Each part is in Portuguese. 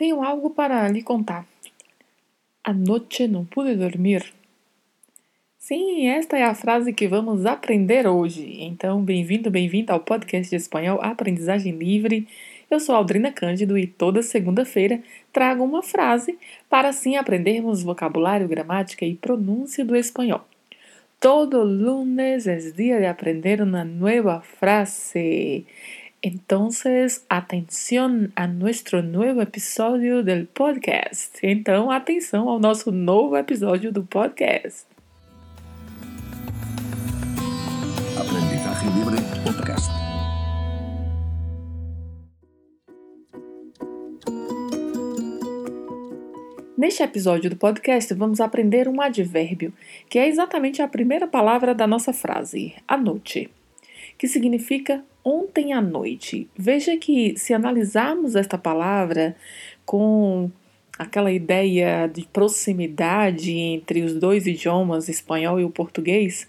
Tenho algo para lhe contar. Anoche não pude dormir. Sim, esta é a frase que vamos aprender hoje. Então, bem-vindo, bem-vinda ao podcast de espanhol Aprendizagem Livre. Eu sou Aldrina Cândido e toda segunda-feira trago uma frase para assim aprendermos vocabulário, gramática e pronúncia do espanhol. Todo lunes es día de aprender una nueva frase. Entonces, atención a nuestro nuevo episódio del podcast. Então, atenção ao nosso novo episódio do podcast. Aprendizaje Libre Podcast. Neste episódio do podcast, vamos aprender um advérbio, que é exatamente a primeira palavra da nossa frase, à noite, que significa ontem à noite. Veja que se analisarmos esta palavra com aquela ideia de proximidade entre os dois idiomas, espanhol e o português,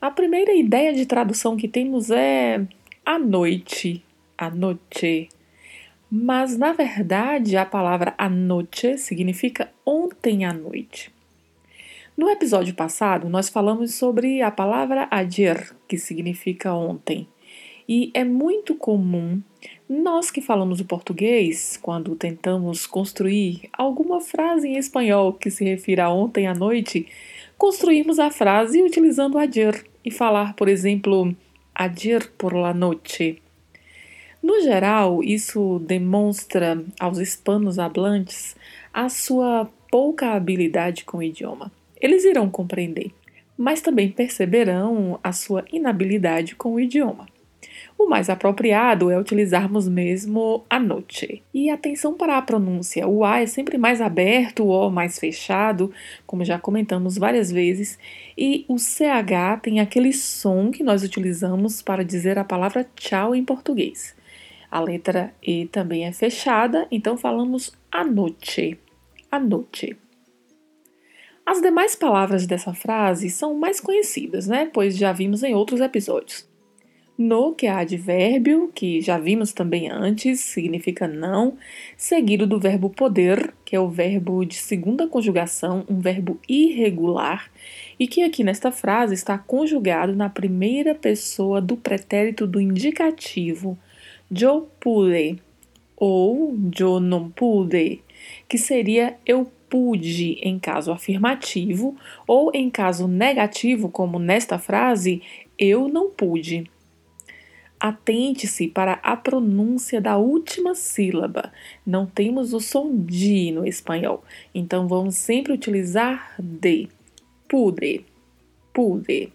a primeira ideia de tradução que temos é à noite, à noite. Mas na verdade a palavra anoche significa ontem à noite. No episódio passado, nós falamos sobre a palavra ayer, que significa ontem. E é muito comum nós que falamos o português, quando tentamos construir alguma frase em espanhol que se refira a ontem à noite, construirmos a frase utilizando ayer e falar, por exemplo, ayer por la noche. No geral, isso demonstra aos hispanos hablantes a sua pouca habilidade com o idioma. Eles irão compreender, mas também perceberão a sua inabilidade com o idioma. O mais apropriado é utilizarmos mesmo a noite. E atenção para a pronúncia: o A é sempre mais aberto, o O mais fechado, como já comentamos várias vezes, e o CH tem aquele som que nós utilizamos para dizer a palavra tchau em português. A letra E também é fechada, então falamos a noite. A noite. As demais palavras dessa frase são mais conhecidas, né? Pois já vimos em outros episódios. No, que é advérbio, que já vimos também antes, significa não, seguido do verbo poder, que é o verbo de segunda conjugação, um verbo irregular, e que aqui nesta frase está conjugado na primeira pessoa do pretérito do indicativo, yo pude, ou yo não pude, que seria eu pude em caso afirmativo, ou em caso negativo, como nesta frase, eu não pude. Atente-se para a pronúncia da última sílaba. Não temos o som de no espanhol, então vamos sempre utilizar de. Pude, pude.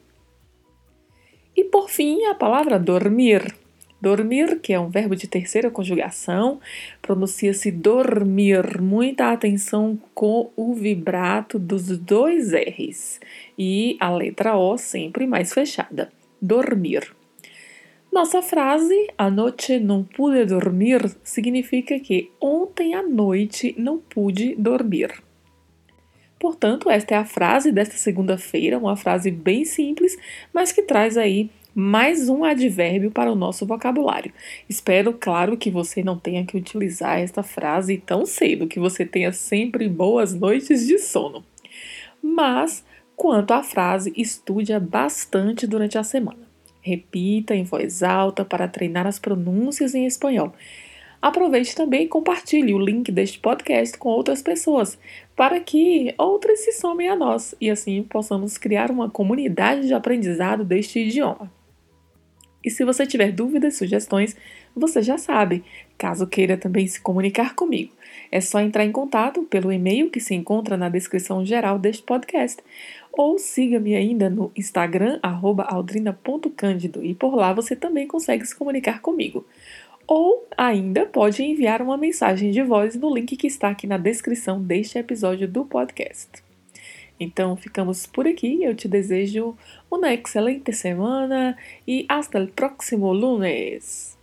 E por fim, a palavra dormir. Dormir, que é um verbo de terceira conjugação, pronuncia-se dormir. Muita atenção com o vibrato dos dois R's e a letra O sempre mais fechada. Dormir. Nossa frase, a noite não pude dormir, significa que ontem à noite não pude dormir. Portanto, esta é a frase desta segunda-feira, uma frase bem simples, mas que traz aí mais um advérbio para o nosso vocabulário. Espero, claro, que você não tenha que utilizar esta frase tão cedo, que você tenha sempre boas noites de sono. Mas, quanto à frase, estude bastante durante a semana. Repita em voz alta para treinar as pronúncias em espanhol. Aproveite também e compartilhe o link deste podcast com outras pessoas, para que outras se somem a nós e assim possamos criar uma comunidade de aprendizado deste idioma. E se você tiver dúvidas, sugestões, você já sabe. Caso queira também se comunicar comigo, é só entrar em contato pelo e-mail que se encontra na descrição geral deste podcast ou siga-me ainda no Instagram, aldrina.cândido, e por lá você também consegue se comunicar comigo. Ou ainda pode enviar uma mensagem de voz no link que está aqui na descrição deste episódio do podcast. Então ficamos por aqui. Eu te desejo uma excelente semana e hasta el próximo lunes.